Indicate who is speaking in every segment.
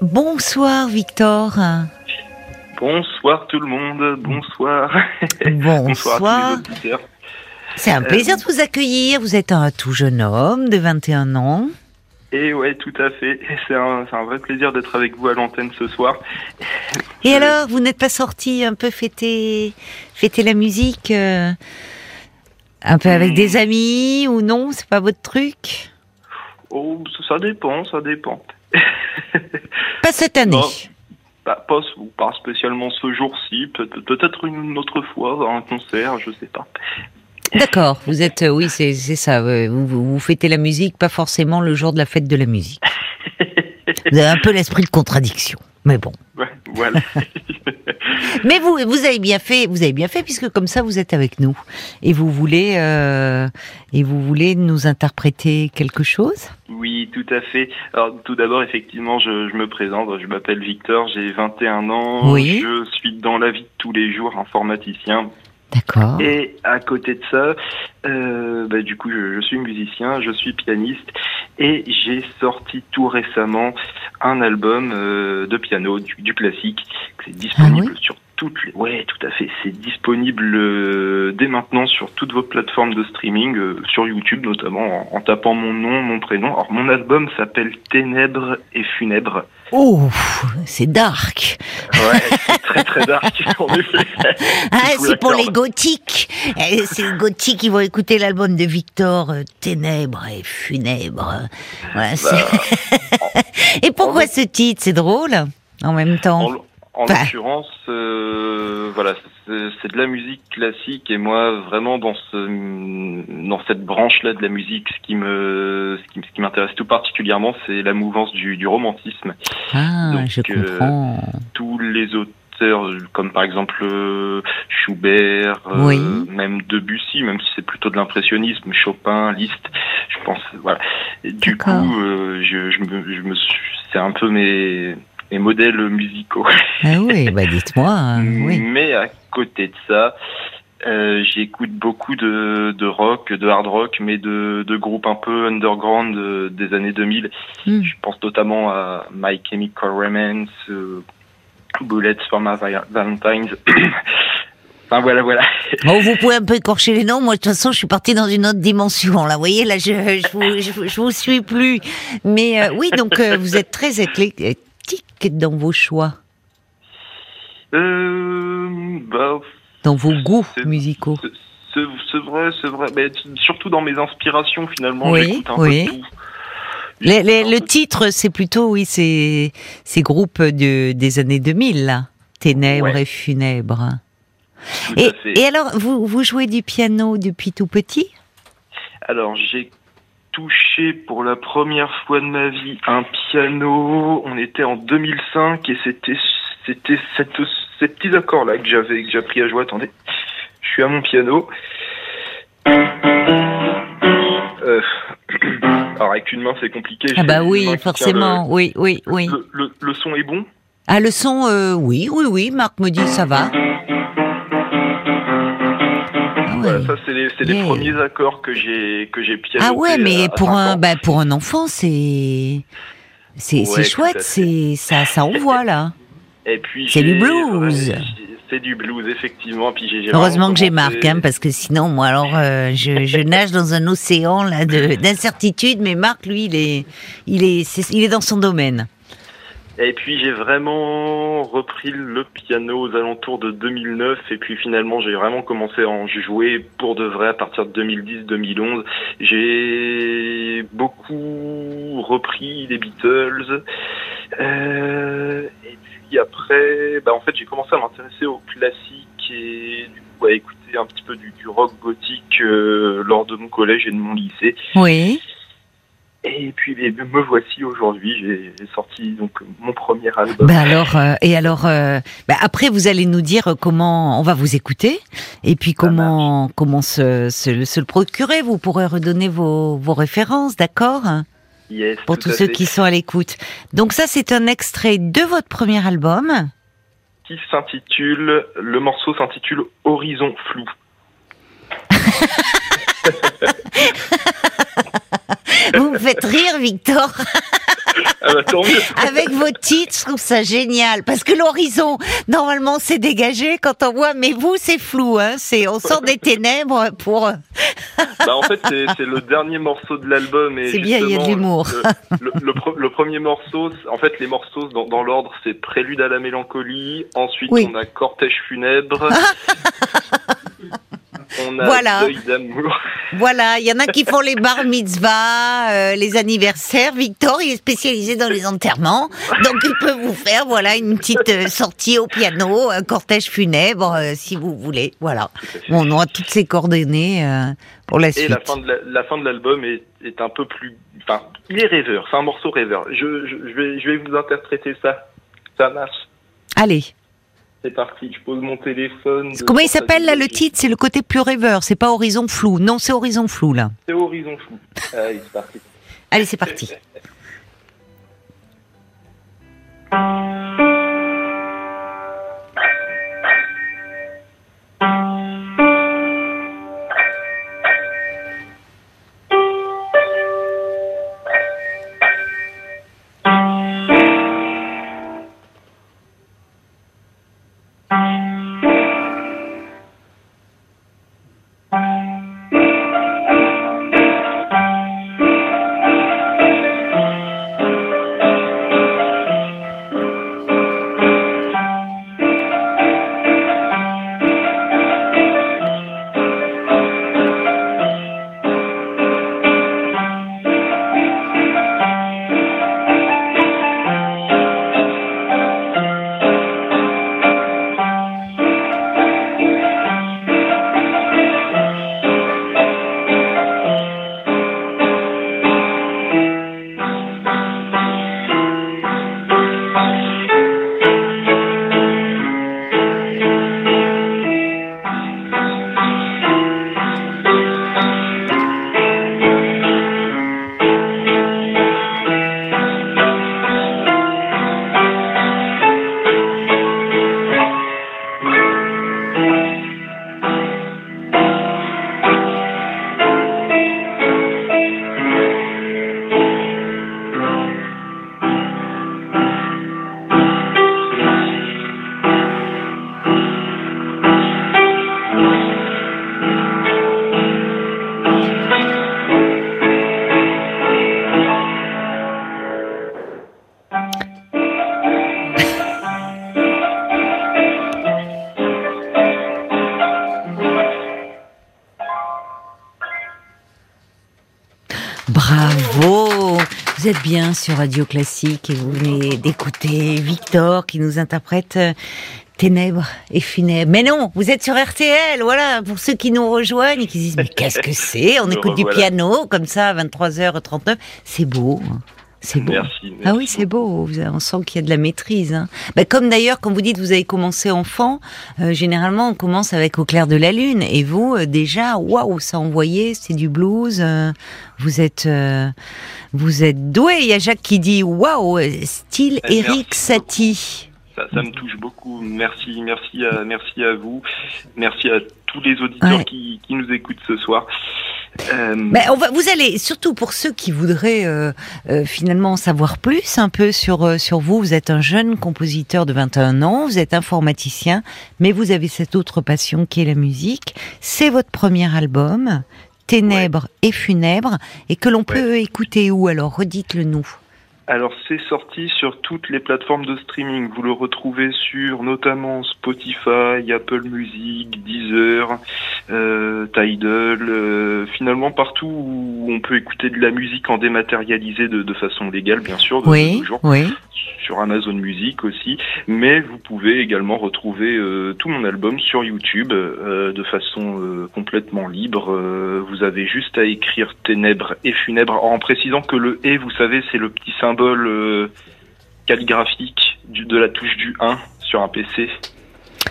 Speaker 1: Bonsoir Victor.
Speaker 2: Bonsoir tout le monde, bonsoir.
Speaker 1: Bonsoir. C'est un plaisir de vous accueillir. Vous êtes un tout jeune homme de 21 ans.
Speaker 2: Et ouais, tout à fait. C'est un, un, vrai plaisir d'être avec vous à l'antenne ce soir.
Speaker 1: Et alors, vous n'êtes pas sorti un peu fêter, fêter la musique, euh, un peu avec des amis ou non? C'est pas votre truc?
Speaker 2: Oh, ça dépend, ça dépend.
Speaker 1: pas cette année.
Speaker 2: Bah, pas, pas spécialement ce jour-ci, peut-être une autre fois, un concert, je sais pas.
Speaker 1: D'accord, vous êtes, euh, oui, c'est ça. Vous, vous, fêtez la musique, pas forcément le jour de la fête de la musique. vous avez un peu l'esprit de contradiction, mais bon.
Speaker 2: Ouais, voilà.
Speaker 1: mais vous, vous avez bien fait, vous avez bien fait puisque comme ça vous êtes avec nous et vous voulez euh, et vous voulez nous interpréter quelque chose?
Speaker 2: Oui, tout à fait. Alors tout d'abord, effectivement, je, je, me présente. Je m'appelle Victor, j'ai 21 ans.
Speaker 1: Oui.
Speaker 2: Je suis dans la vie de tous les jours informaticien.
Speaker 1: D'accord.
Speaker 2: Et à côté de ça, euh, bah, du coup, je, je, suis musicien, je suis pianiste, et j'ai sorti tout récemment un album euh, de piano, du, du classique, c'est disponible
Speaker 1: ah oui
Speaker 2: sur toutes les... Ouais, tout à fait. C'est disponible euh, dès maintenant sur toutes vos plateformes de streaming, euh, sur YouTube notamment, en, en, tapant mon nom, mon prénom. Alors, mon album s'appelle Ténèbres et Funèbres.
Speaker 1: Oh, c'est dark.
Speaker 2: Ouais, c'est très très dark.
Speaker 1: Ah, c'est pour les gothiques. C'est les gothiques qui vont écouter l'album de Victor, euh, Ténèbres et Funèbres. Ouais, bah, et pourquoi ce titre? C'est drôle, en même temps.
Speaker 2: En, en bah. l'occurrence, euh, voilà, c'est de la musique classique et moi vraiment dans ce dans cette branche-là de la musique, ce qui me ce qui, m'intéresse tout particulièrement, c'est la mouvance du, du romantisme.
Speaker 1: Ah, Donc, je comprends.
Speaker 2: Euh, tous les auteurs comme par exemple euh, Schubert,
Speaker 1: oui.
Speaker 2: euh, même Debussy, même si c'est plutôt de l'impressionnisme, Chopin, Liszt, je pense, voilà. Du coup, euh, je, je me, je me c'est un peu mes mes modèles musicaux.
Speaker 1: Ah oui, bah dites-moi. Hein, oui.
Speaker 2: Mais à côté de ça, euh, j'écoute beaucoup de, de rock, de hard rock, mais de, de groupes un peu underground de, des années 2000.
Speaker 1: Mm.
Speaker 2: Je pense notamment à My Chemical Romance, euh, Bullets for My Valentine's. Enfin voilà, voilà.
Speaker 1: Bon, vous pouvez un peu écorcher les noms. Moi, de toute façon, je suis partie dans une autre dimension. Là, vous voyez, là, je je vous, je, je vous suis plus. Mais euh, oui, donc euh, vous êtes très éclectique dans vos choix.
Speaker 2: Euh, bah,
Speaker 1: dans vos goûts musicaux.
Speaker 2: C'est vrai, c'est vrai. Mais surtout dans mes inspirations, finalement,
Speaker 1: oui,
Speaker 2: un
Speaker 1: oui.
Speaker 2: peu tout.
Speaker 1: Les, les, le titre, c'est plutôt, oui, c'est ces groupes de, des années 2000, là. Ténèbres
Speaker 2: Ouais.
Speaker 1: et funèbres. Et alors, vous, vous jouez du piano depuis tout petit?
Speaker 2: Alors, j'ai touché pour la première fois de ma vie un piano. On était en 2005 et c'était c'était cette, ces petits accords là que j'avais que j'ai appris à jouer. Attendez, je suis à mon piano. Euh, alors avec une main c'est compliqué.
Speaker 1: Ah bah oui, forcément, oui, oui, oui.
Speaker 2: Le, le, le, le son est bon?
Speaker 1: Ah, le son, euh, oui, oui, oui, Marc me dit ça va. Ah
Speaker 2: Voilà,
Speaker 1: ouais.
Speaker 2: ça c'est les, premiers accords que j'ai que j'ai.
Speaker 1: Ah ouais, mais
Speaker 2: à- à
Speaker 1: pour un, bah, pour un enfant, c'est, c'est,
Speaker 2: Ouais,
Speaker 1: chouette, c'est, ça, ça envoie là.
Speaker 2: Et puis
Speaker 1: C'est du blues.
Speaker 2: c'est du blues effectivement. Puis j'ai j'ai
Speaker 1: Heureusement que j'ai Marc, hein, parce que sinon, moi, alors, euh, je, je nage dans un océan là de, d'incertitude, mais Marc, lui, il est, il est, il est dans son domaine.
Speaker 2: Et puis j'ai vraiment repris le piano aux alentours de 2009 et puis finalement j'ai vraiment commencé à en jouer pour de vrai à partir de 2010-2011. J'ai beaucoup repris les Beatles euh, et puis après, bah en fait j'ai commencé à m'intéresser au classique et du coup à écouter un petit peu du, du rock gothique euh, lors de mon collège et de mon lycée.
Speaker 1: Oui.
Speaker 2: Et puis me voici aujourd'hui, j'ai sorti donc mon premier album.
Speaker 1: Ben alors, euh, et alors, euh, ben après, vous allez nous dire comment on va vous écouter, et puis comment comment se, se, se le procurer. Vous pourrez redonner vos, vos références, d'accord?
Speaker 2: Yes,
Speaker 1: Pour tous ceux
Speaker 2: fait.
Speaker 1: qui sont à l'écoute. Donc ça, c'est un extrait de votre premier album.
Speaker 2: qui s'intitule, le morceau s'intitule Horizon flou.
Speaker 1: Vous me faites rire, Victor.
Speaker 2: Ah bah, tant mieux.
Speaker 1: Avec vos titres, je trouve ça génial. Parce que l'horizon, normalement, c'est dégagé quand on voit, mais vous, c'est flou, hein. C'est, on sort des ténèbres pour.
Speaker 2: Bah, en fait, c'est le dernier morceau de l'album. et
Speaker 1: C'est bien, il y a de l'humour.
Speaker 2: Le, le- le pre- le premier morceau, en fait, les morceaux dans, dans l'ordre, c'est Prélude à la mélancolie. Ensuite,
Speaker 1: Oui.
Speaker 2: on a Cortège funèbre. on a
Speaker 1: Voilà.
Speaker 2: Deuil d'amour.
Speaker 1: Voilà, il y en a qui font les bar mitzvahs, euh, les anniversaires. Victor, il est spécialisé dans les enterrements. Donc, il peut vous faire, voilà, une petite euh, sortie au piano, un cortège funèbre, euh, si vous voulez. Voilà. On aura toutes ces coordonnées euh, pour la
Speaker 2: Et
Speaker 1: suite.
Speaker 2: la fin de la, la fin de l'album est, est un peu plus. Enfin, il est rêveur. C'est un morceau rêveur. Je, je, je vais, je vais vous interpréter ça. Ça marche.
Speaker 1: Allez.
Speaker 2: C'est parti. Je pose mon téléphone.
Speaker 1: Comment il s'appelle là le titre? C'est le côté plus rêveur. C'est pas Horizon flou. Non, c'est Horizon flou là.
Speaker 2: C'est Horizon Flou. Allez, c'est parti.
Speaker 1: Allez, c'est parti. Bravo Vous êtes bien sur Radio Classique et vous venez d'écouter Victor qui nous interprète euh, Ténèbres et funèbres. Mais non, vous êtes sur RTL, voilà, pour ceux qui nous rejoignent et qui se disent mais qu'est-ce que c'est? On écoute du piano comme ça à 23h39, c'est beau. C'est beau.
Speaker 2: Merci.
Speaker 1: Ah oui, c'est beau. On sent qu'il y a de la maîtrise. Hein. Bah, comme d'ailleurs, quand vous dites que vous avez commencé enfant, euh, généralement on commence avec Au clair de la lune. Et vous, euh, déjà, waouh, ça envoyait, c'est du blues. euh, vous êtes, euh, vous êtes doué. Il y a Jacques qui dit waouh, euh, style
Speaker 2: Eh,
Speaker 1: Eric Satie.
Speaker 2: Ça, ça me touche beaucoup. Merci, merci à, merci à vous. Merci à tous les auditeurs
Speaker 1: Ouais.
Speaker 2: qui, qui nous écoutent ce soir. Euh,
Speaker 1: Mais on va, vous allez, surtout pour ceux qui voudraient euh, euh, finalement en savoir plus un peu sur, euh, sur vous, vous êtes un jeune compositeur de 21 ans, vous êtes informaticien, mais vous avez cette autre passion qui est la musique. C'est votre premier album, Ténèbres et Funèbres, et que l'on peut écouter où? Alors Redites-le nous.
Speaker 2: Alors c'est sorti sur toutes les plateformes de streaming. Vous le retrouvez sur notamment Spotify, Apple Music, Deezer, euh, Tidal, euh, finalement partout où on peut écouter de la musique en dématérialisé de, de façon légale, bien sûr, de,
Speaker 1: Oui,
Speaker 2: nos jours.
Speaker 1: oui.
Speaker 2: sur Amazon Music aussi, mais vous pouvez également retrouver euh, tout mon album sur YouTube euh, de façon euh, complètement libre. Euh, vous avez juste à écrire Ténèbres et Funèbres en précisant que le et, vous savez, c'est le petit symbole euh, calligraphique du, de la touche du 1 sur un PC.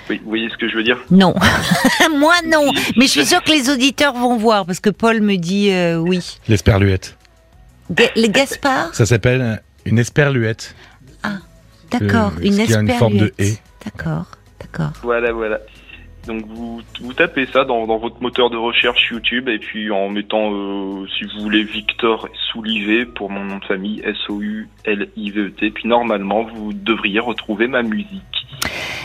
Speaker 2: Oui, vous voyez ce que je veux dire?
Speaker 1: Non, moi non, mais je suis sûre que les auditeurs vont voir parce que Paul me dit euh, oui.
Speaker 3: L'esperluette.
Speaker 1: Ga- le Gaspard?
Speaker 3: Ça s'appelle une esperluette.
Speaker 1: D'accord,
Speaker 3: Euh,
Speaker 1: une
Speaker 3: ce qui a une forme de
Speaker 1: esperluette. D'accord, d'accord.
Speaker 2: Voilà, voilà. Donc vous, vous tapez ça dans, dans votre moteur de recherche YouTube et puis en mettant, euh, si vous voulez, Victor Soulivet pour mon nom de famille, S-O-U-L-I-V-E-T. Puis normalement, vous devriez retrouver ma musique.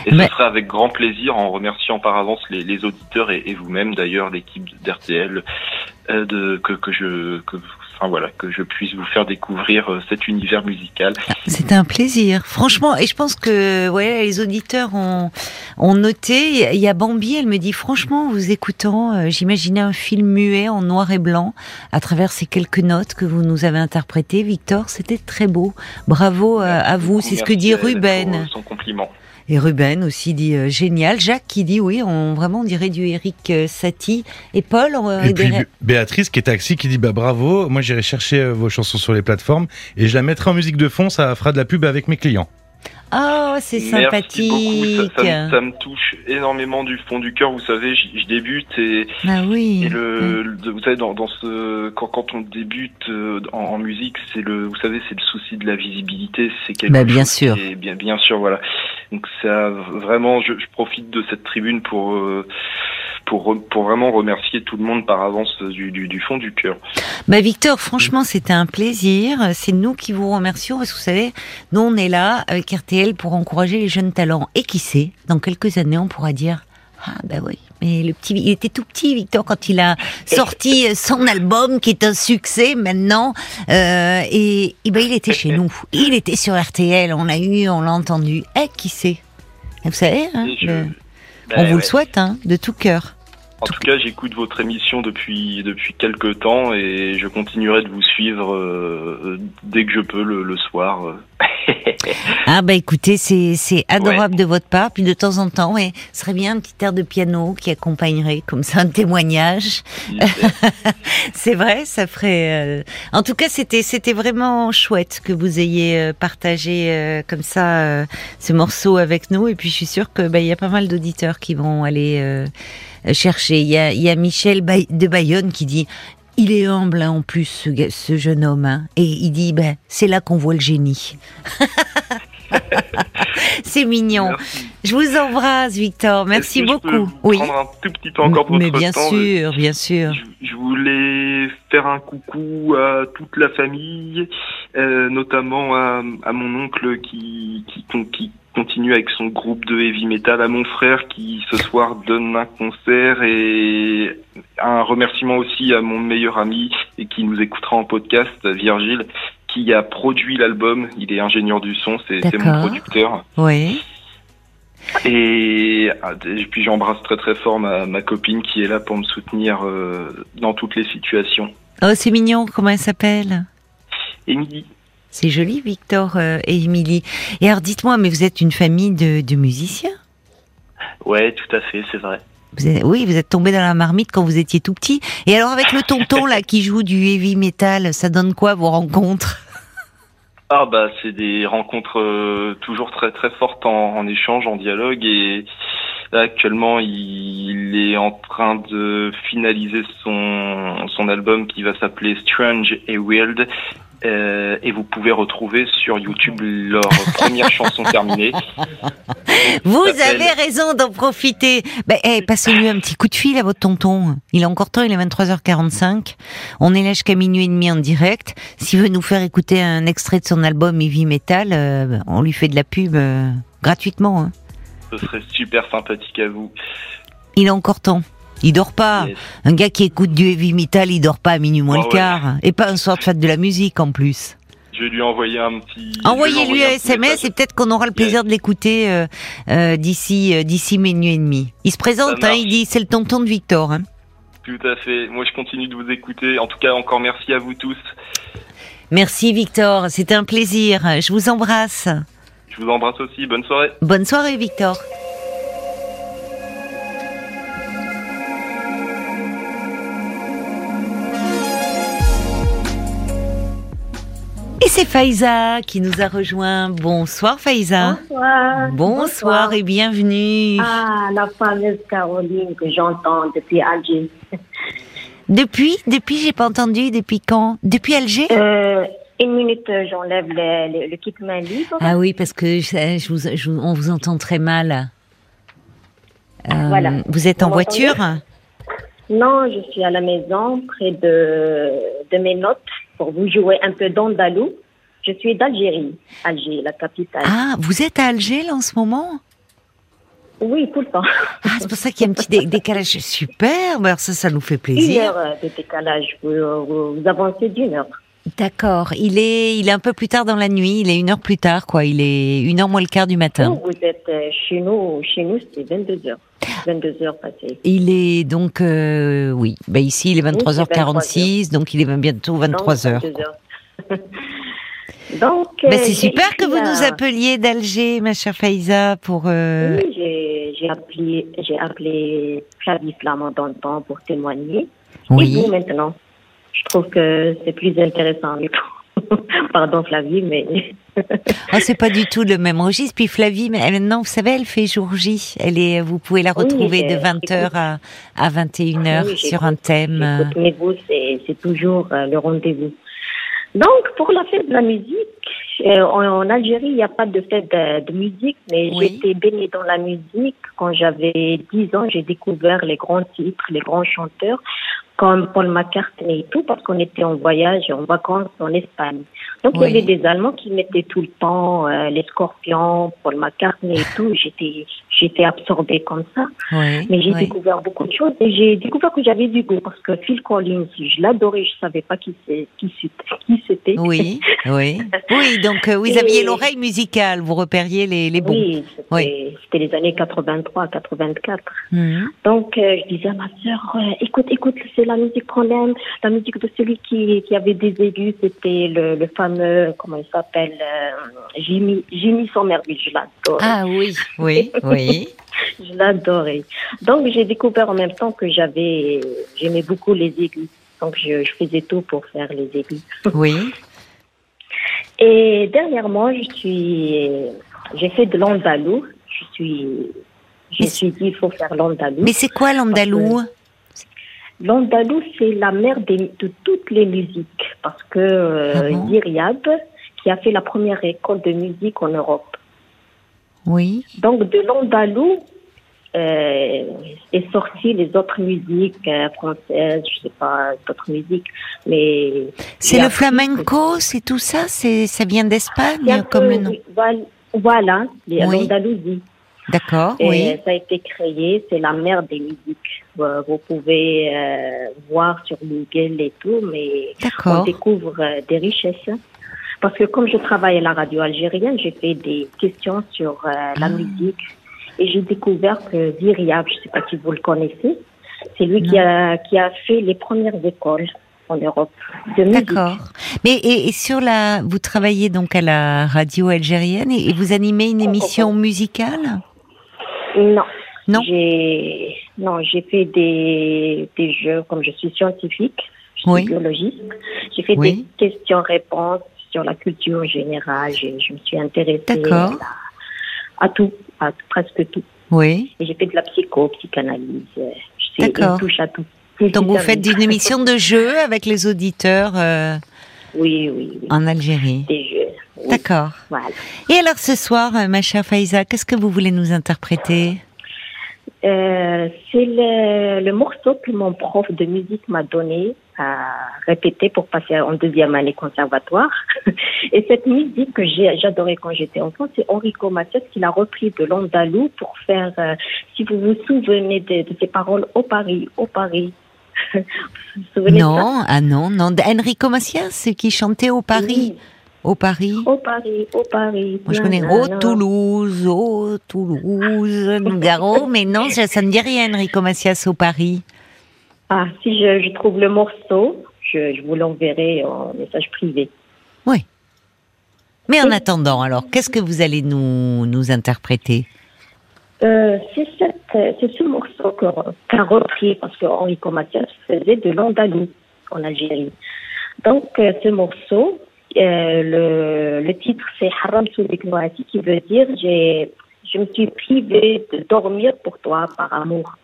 Speaker 2: Et ce sera avec grand plaisir en remerciant par avance les, les auditeurs et, et vous-même d'ailleurs, l'équipe d'RTL, euh, de, que, que je... Que, Enfin voilà, que je puisse vous faire découvrir euh, cet univers musical.
Speaker 1: C'était un plaisir, franchement. Et je pense que ouais, les auditeurs ont, ont noté. Il y a Bambi, elle me dit franchement, en vous écoutant, euh, j'imaginais un film muet en noir et blanc à travers ces quelques notes que vous nous avez interprétées. Victor, c'était très beau. Bravo euh, à vous. C'est ce que dit Ruben.
Speaker 2: Son compliment.
Speaker 1: Et Ruben aussi dit euh, génial. Jacques qui dit oui, on vraiment on dirait du Eric euh, Satie. Et Paul, on,
Speaker 3: Et puis Béatrice qui est taxi qui dit bah bravo, moi j'irai chercher euh, vos chansons sur les plateformes et je la mettrai en musique de fond, ça fera de la pub avec mes clients.
Speaker 1: oh c'est sympathique.
Speaker 2: beaucoup, ça, ça me- ça me touche énormément du fond du cœur. Vous savez, je, je débute et,
Speaker 1: Ah oui.
Speaker 2: et le, le- vous savez, dans, dans ce, quand, quand on débute euh, en, en musique, c'est le, vous savez, c'est le souci de la visibilité. C'est quelque
Speaker 1: Bah, bien
Speaker 2: chose
Speaker 1: sûr.
Speaker 2: qui est bien, bien sûr, voilà. Donc ça, vraiment, je, je profite de cette tribune pour, euh, pour, pour vraiment remercier tout le monde par avance du, du, du fond du cœur.
Speaker 1: Bah Victor, franchement, c'était un plaisir. C'est nous qui vous remercions parce que vous savez, nous on est là avec RTL pour encourager les jeunes talents. Et qui sait, dans quelques années, on pourra dire ah bah oui, mais le petit, il était tout petit Victor quand il a sorti son album qui est un succès maintenant. Euh, et, et ben il était chez nous, il était sur RTL, on l'a eu, on l'a entendu. Eh qui sait Vous savez, hein,
Speaker 2: je-
Speaker 1: le-
Speaker 2: Ben
Speaker 1: on vous
Speaker 2: ouais.
Speaker 1: le souhaite, hein, de tout cœur.
Speaker 2: En tout cas, j'écoute votre émission depuis depuis quelques temps et je continuerai de vous suivre euh, dès que je peux le, le soir.
Speaker 1: Ah bah écoutez, c'est c'est adorable de votre part. Puis de temps en temps, ouais, ce serait bien un petit air de piano qui accompagnerait comme ça un témoignage. C'est vrai, ça ferait. euh, En tout cas, c'était c'était vraiment chouette que vous ayez euh, partagé euh, comme ça euh, ce morceau avec nous. Et puis je suis sûre que bah y a pas mal d'auditeurs qui vont aller chercher. Il y a y a Michel de Bayonne qui dit. Il est humble hein, en plus, ce, ce jeune homme, hein. et il dit ben c'est là qu'on voit le génie. c'est mignon.
Speaker 2: Merci.
Speaker 1: Je vous embrasse, Victor. Merci
Speaker 2: que je peux
Speaker 1: beaucoup.
Speaker 2: vous
Speaker 1: Oui.
Speaker 2: Prendre un tout petit peu encore votre
Speaker 1: Mais bien
Speaker 2: temps.
Speaker 1: sûr, bien sûr.
Speaker 2: Je, je voulais faire un coucou à toute la famille, euh, notamment à, à mon oncle qui, qui, qui continue avec son groupe de heavy metal, à mon frère qui ce soir donne un concert et un remerciement aussi à mon meilleur ami et qui nous écoutera en podcast, Virgile, qui a produit l'album. Il est ingénieur du son, c'est mon producteur.
Speaker 1: Oui.
Speaker 2: Et, ah, et puis j'embrasse très très fort ma, ma copine qui est là pour me soutenir euh, dans toutes les situations.
Speaker 1: Oh, c'est mignon. Comment elle s'appelle?
Speaker 2: Émilie,
Speaker 1: C'est joli, Victor euh, et Émilie. Et alors, dites-moi, mais vous êtes une famille de, de musiciens?
Speaker 2: Ouais, tout à fait, c'est vrai.
Speaker 1: Vous êtes- Oui, vous êtes tombé dans la marmite quand vous étiez tout petit. Et alors, avec le tonton là qui joue du heavy metal, ça donne quoi vos rencontres?
Speaker 2: Ah bah c'est des rencontres euh, toujours très très fortes en, en échange, en dialogue et là, actuellement il est en train de finaliser son son album qui va s'appeler Strange et Weird euh, et vous pouvez retrouver sur YouTube leur première chanson terminée.
Speaker 1: Vous avez raison d'en profiter. Ben, eh, passez-lui un petit coup de fil à votre tonton. Il a encore temps, il est 23h45. On est là jusqu'à minuit et demi en direct. S'il veut nous faire écouter un extrait de son album Heavy Metal, euh, on lui fait de la pub euh, gratuitement. hein.
Speaker 2: Ce serait super sympathique à vous.
Speaker 1: Il a encore temps. Il dort pas.
Speaker 2: Yes.
Speaker 1: Un gars qui écoute du heavy metal, il dort pas à minuit moins le
Speaker 2: ouais.
Speaker 1: quart. Et pas un soir de fête de la musique en plus.
Speaker 2: Je vais lui envoyer un petit.
Speaker 1: Envoyez-lui un SMS
Speaker 2: message.
Speaker 1: et peut-être qu'on aura le plaisir de l'écouter euh, euh, d'ici euh, d'ici minuit et demi. Il se présente, hein, il dit c'est le tonton de Victor. hein.
Speaker 2: Tout à fait. Moi, je continue de vous écouter. En tout cas, encore merci à vous tous.
Speaker 1: Merci Victor, c'était un plaisir. Je vous embrasse.
Speaker 2: Je vous embrasse aussi. Bonne soirée.
Speaker 1: Bonne soirée Victor. C'est Faïza qui nous a rejoint. Bonsoir Faïza.
Speaker 4: Bonsoir.
Speaker 1: Bonsoir et bienvenue.
Speaker 4: Ah, la fameuse Caroline que j'entends depuis Alger.
Speaker 1: Depuis, depuis, j'ai pas entendu. Depuis quand? Depuis Alger?
Speaker 4: Euh, une minute, j'enlève le, le, le kit main libre.
Speaker 1: Ah oui, parce que je, je vous, je on vous entend très mal. Euh,
Speaker 4: Voilà.
Speaker 1: Vous êtes en
Speaker 4: Vous
Speaker 1: voiture?
Speaker 4: Non, je suis à la maison, près de, de mes notes, pour vous jouer un peu d'andalou. Je suis d'Algérie, Alger, la capitale.
Speaker 1: Ah, vous êtes à Alger là en ce moment?
Speaker 4: Oui, tout le temps.
Speaker 1: Ah, c'est pour ça qu'il y a un petit dé- décalage. Super, bah alors ça, ça nous fait
Speaker 4: Une
Speaker 1: plaisir.
Speaker 4: heure euh, de décalage. Vous, vous, vous avancez d'une heure.
Speaker 1: D'accord. Il est, il est un peu plus tard dans la nuit. Il est une heure plus tard, quoi. Il est une heure moins le quart du matin.
Speaker 4: Vous, vous êtes euh, chez nous, chez nous, c'est 22 heures. 22 heures passées.
Speaker 1: Il est donc, euh, oui, bah ici il est 23h46, donc il est bientôt 23h.
Speaker 4: Donc, 22 heures. Donc,
Speaker 1: Bah,
Speaker 4: euh,
Speaker 1: c'est super que vous
Speaker 4: à-
Speaker 1: nous appeliez d'Alger, ma chère Faïza, pour. euh,
Speaker 4: Oui, j'ai appelé, j'ai appelé Flavie Flamand dans le temps pour témoigner.
Speaker 1: Oui.
Speaker 4: Et vous maintenant Je trouve que c'est plus intéressant. Pardon Flavie, mais
Speaker 1: Oh, c'est pas du tout le même registre. Puis Flavie, maintenant, vous savez, elle fait jour J. Elle est, vous pouvez la retrouver de 20h à, à 21h
Speaker 4: Oui,
Speaker 1: sur un thème.
Speaker 4: mais vous, c'est c'est toujours euh, le rendez-vous. Donc, pour la fête de la musique, euh, en, Algérie, il n'y a pas de fête de, de musique, mais
Speaker 1: Oui.
Speaker 4: j'étais baignée dans la musique. Quand j'avais 10 ans, j'ai découvert les grands titres, les grands chanteurs, comme Paul McCartney et tout, parce qu'on était en voyage, en vacances en Espagne. Donc,
Speaker 1: Oui.
Speaker 4: il y avait des Allemands qui mettaient tout le temps euh, les Scorpions, Paul McCartney et tout. J'étais, j'étais absorbée comme ça.
Speaker 1: oui,
Speaker 4: Mais j'ai
Speaker 1: oui.
Speaker 4: découvert beaucoup de choses et j'ai découvert que j'avais du goût parce que Phil Collins, je l'adorais, je savais pas qui c'est, qui c'était.
Speaker 1: Oui, oui. Oui, donc euh, vous
Speaker 4: Et-
Speaker 1: aviez l'oreille musicale, vous repériez les, les bons.
Speaker 4: Oui, c'était,
Speaker 1: Oui.
Speaker 4: les années 83, 84.
Speaker 1: Mhm.
Speaker 4: Donc euh, je disais à ma sœur, euh, écoute, écoute, c'est la musique qu'on aime, la musique de celui qui, qui avait des aigus, c'était le, le fameux, comment il s'appelle, euh, Jimmy, Jimmy Somerville, je l'adore.
Speaker 1: Ah oui, oui, oui.
Speaker 4: Je l'adorais. Donc j'ai découvert en même temps que j'avais, j'aimais beaucoup les aigus. Donc je, je faisais tout pour faire les aigus.
Speaker 1: Oui.
Speaker 4: Et dernièrement, je suis, j'ai fait de l'andalou. Je suis, je suis dit il faut faire l'andalou.
Speaker 1: Mais c'est quoi l'andalou?
Speaker 4: L'andalou c'est la mère des- de toutes les musiques parce que euh,
Speaker 1: Ah bon?
Speaker 4: Qui a fait la première école de musique en Europe.
Speaker 1: Oui.
Speaker 4: Donc de l'andalou euh, est sorti les autres musiques euh, françaises, je sais pas d'autres musiques, mais
Speaker 1: C'est le flamenco, c'est tout ça C'est ça vient d'Espagne comme le nom.
Speaker 4: Voilà, l'Andalousie.
Speaker 1: D'accord, oui.
Speaker 4: ça a été créé, c'est la mère des musiques. Vous, pouvez euh, voir sur Google et tout, mais on découvre des richesses. Parce que comme je travaille à la radio algérienne, j'ai fait des questions sur euh, la
Speaker 1: Ah.
Speaker 4: musique et j'ai découvert que Viriab, je ne sais pas si vous le connaissez, c'est lui qui a, qui a fait les premières écoles en Europe de musique.
Speaker 1: D'accord. Mais et, et sur la, vous travaillez donc à la radio algérienne et, et vous animez une émission musicale?
Speaker 4: Non.
Speaker 1: Non?
Speaker 4: J'ai non, j'ai fait des, des jeux comme je suis scientifique, je suis
Speaker 1: Oui.
Speaker 4: biologiste. J'ai fait
Speaker 1: Oui.
Speaker 4: des questions-réponses sur la culture générale. Je, je me suis intéressée à, à tout, à presque tout.
Speaker 1: Oui.
Speaker 4: Et j'ai fait de la psycho, psychanalyse. euh, Je suis
Speaker 1: D'accord.
Speaker 4: une touche à tout.
Speaker 1: Donc vous faites une émission de jeu avec les auditeurs euh,
Speaker 4: Oui, oui, oui.
Speaker 1: en Algérie.
Speaker 4: Des jeux. oui,
Speaker 1: D'accord.
Speaker 4: Voilà.
Speaker 1: Et alors ce soir, ma chère Faïza, qu'est-ce que vous voulez nous interpréter?
Speaker 4: Euh, c'est le, le morceau que mon prof de musique m'a donné à répéter pour passer en deuxième année conservatoire. Et cette musique que j'ai, j'adorais quand j'étais enfant, c'est Enrico Macias qui l'a repris de l'andalou pour faire, euh, si vous vous souvenez de, de ces paroles, au Paris, au Paris. vous vous souvenez de ça?
Speaker 1: Non, ah non, non. Enrico Macias qui chantait au Paris.
Speaker 4: Oui.
Speaker 1: Au Paris.
Speaker 4: Au Paris, au Paris.
Speaker 1: Moi, je connais. Oh Toulouse, Oh Toulouse, Nougaro, mais non, ça, ça ne dit rien, Enrico Macias au Paris.
Speaker 4: Ah, si je, je trouve le morceau, je, je vous l'enverrai en message privé.
Speaker 1: Oui. Mais en attendant, alors, qu'est-ce que vous allez nous, nous interpréter?
Speaker 4: Euh, c'est ce morceau qu'a repris parce que Enrico Macias faisait de l'andalou en Algérie. Donc euh, ce morceau, euh, le, le titre c'est Haram Noati qui veut dire je me suis privée de dormir pour toi par amour.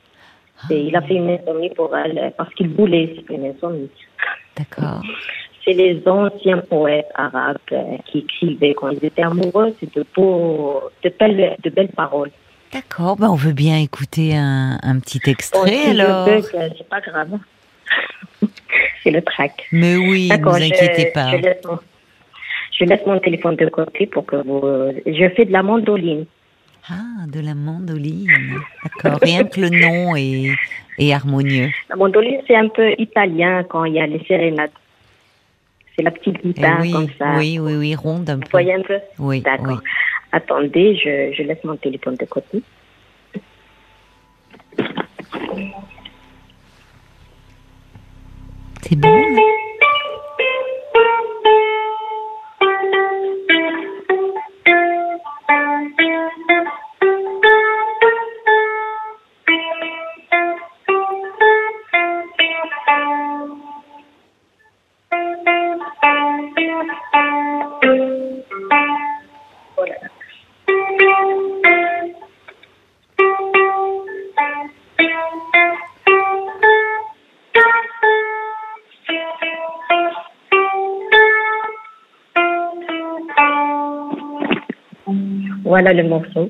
Speaker 4: Et il a fait une insomnie pour elle parce qu'il voulait, une insomnie.
Speaker 1: D'accord.
Speaker 4: C'est les anciens poètes arabes euh, qui écrivaient quand ils étaient amoureux, c'est de beaux, de belles, de belles paroles.
Speaker 1: D'accord, ben on veut bien écouter un, un petit extrait
Speaker 4: si
Speaker 1: alors.
Speaker 4: c'est pas grave. c'est le track.
Speaker 1: Mais oui, ne vous
Speaker 4: je-
Speaker 1: inquiétez pas.
Speaker 4: Je laisse, mon, je laisse mon téléphone de côté pour que vous. euh, Je fais de la mandoline.
Speaker 1: Ah, de la mandoline. D'accord, rien que le nom est, est harmonieux.
Speaker 4: La mandoline, c'est un peu italien quand il y a les sérénades. C'est la petite
Speaker 1: Eh
Speaker 4: guitare
Speaker 1: oui,
Speaker 4: comme ça.
Speaker 1: oui, oui, oui, ronde un
Speaker 4: Vous
Speaker 1: peu.
Speaker 4: voyez un peu
Speaker 1: Oui,
Speaker 4: D'accord.
Speaker 1: oui.
Speaker 4: Attendez, je, je laisse mon téléphone de côté.
Speaker 1: C'est bon.
Speaker 4: Voilà le morceau.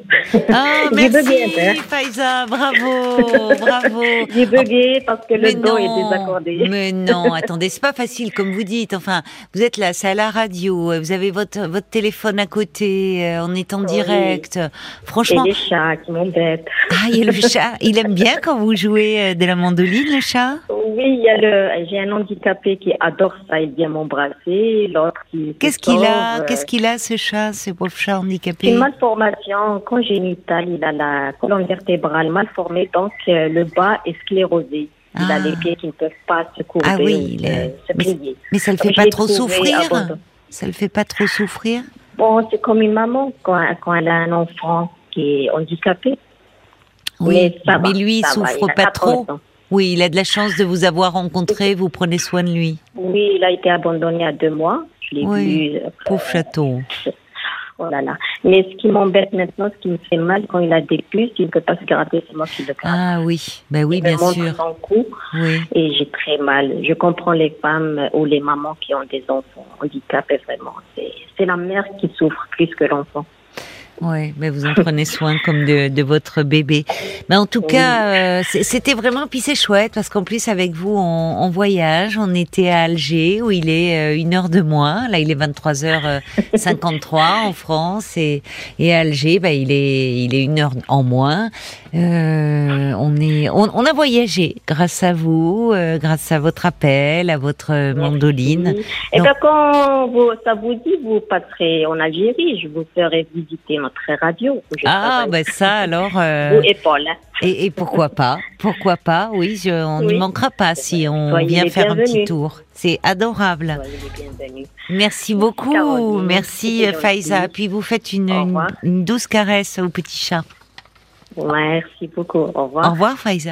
Speaker 1: Ah, merci,
Speaker 4: peu.
Speaker 1: Faiza, bravo, bravo.
Speaker 4: J'ai bugué parce que
Speaker 1: Mais
Speaker 4: le do est désaccordé.
Speaker 1: mais non, attendez, c'est pas facile comme vous dites. Enfin, vous êtes là, c'est à la radio, vous avez votre votre téléphone à côté, euh, on est en
Speaker 4: Oui.
Speaker 1: direct.
Speaker 4: Et
Speaker 1: Franchement,
Speaker 4: les chats qui m'embêtent.
Speaker 1: ah, il y a le chat. Il aime bien quand vous jouez euh, de la mandoline, le chat?
Speaker 4: Oui, il y a le, j'ai un handicapé qui adore ça, il vient m'embrasser, l'autre qui.
Speaker 1: Qu'est-ce
Speaker 4: se
Speaker 1: qu'il a Qu'est-ce qu'il a, ce chat, ce pauvre chat handicapé
Speaker 4: une malformation congénitale, il a la colonne vertébrale mal formée, donc euh, le bas est sclérosé. Il
Speaker 1: Ah.
Speaker 4: a les pieds qui ne peuvent pas se courber
Speaker 1: Ah oui,
Speaker 4: ou
Speaker 1: il
Speaker 4: se,
Speaker 1: est-
Speaker 4: se
Speaker 1: mais-
Speaker 4: plier.
Speaker 1: Mais ça le fait pas trop souffrir. Ça le fait pas trop souffrir
Speaker 4: Bon, c'est comme une maman quand, quand elle a un enfant qui est handicapé.
Speaker 1: Oui,
Speaker 4: mais, ça va,
Speaker 1: mais lui, il
Speaker 4: va,
Speaker 1: souffre pas
Speaker 4: 80
Speaker 1: trop.
Speaker 4: ans.
Speaker 1: Oui, il a de la chance de vous avoir rencontré, vous prenez soin de lui.
Speaker 4: Oui, il a été abandonné à deux mois. Je l'ai
Speaker 1: Oui,
Speaker 4: vu. euh,
Speaker 1: Pauvre chaton.
Speaker 4: Oh là là. Mais ce qui m'embête maintenant, ce qui me fait mal, quand il a des puces, il ne peut pas se gratter, c'est moi qui le gratte.
Speaker 1: Ah oui, ben oui,
Speaker 4: il me
Speaker 1: bien
Speaker 4: montre
Speaker 1: sûr.
Speaker 4: son cou
Speaker 1: Oui.
Speaker 4: et j'ai très mal. Je comprends les femmes ou les mamans qui ont des enfants handicapés, vraiment. C'est la mère qui souffre plus que l'enfant.
Speaker 1: Oui, mais vous en prenez soin comme de, de votre bébé. Mais en tout
Speaker 4: Oui.
Speaker 1: cas, euh, c'était vraiment, puis c'est chouette parce qu'en plus avec vous, on, on voyage. On était à Alger où il est euh, une heure de moins. Là, il est 23h53 en France et, et à Alger, bah, il est il est une heure en moins. Euh, on est, on, on a voyagé grâce à vous, euh, grâce à votre appel, à votre mandoline.
Speaker 4: Et
Speaker 1: Donc-
Speaker 4: bien, quand vous, ça vous dit, vous passerez en Algérie, je vous ferai visiter notre radio.
Speaker 1: Ah, ben ça alors. euh,
Speaker 4: et Paul.
Speaker 1: Et, et pourquoi pas Pourquoi pas Oui, je, on
Speaker 4: Oui.
Speaker 1: manquera pas si on
Speaker 4: Soyez
Speaker 1: vient faire un petit tour. C'est adorable. Merci beaucoup.
Speaker 4: Caroline.
Speaker 1: Merci Faiza. Puis vous faites une douce caresse au petit chat.
Speaker 4: Merci beaucoup. Au revoir.
Speaker 1: Au revoir Faiza.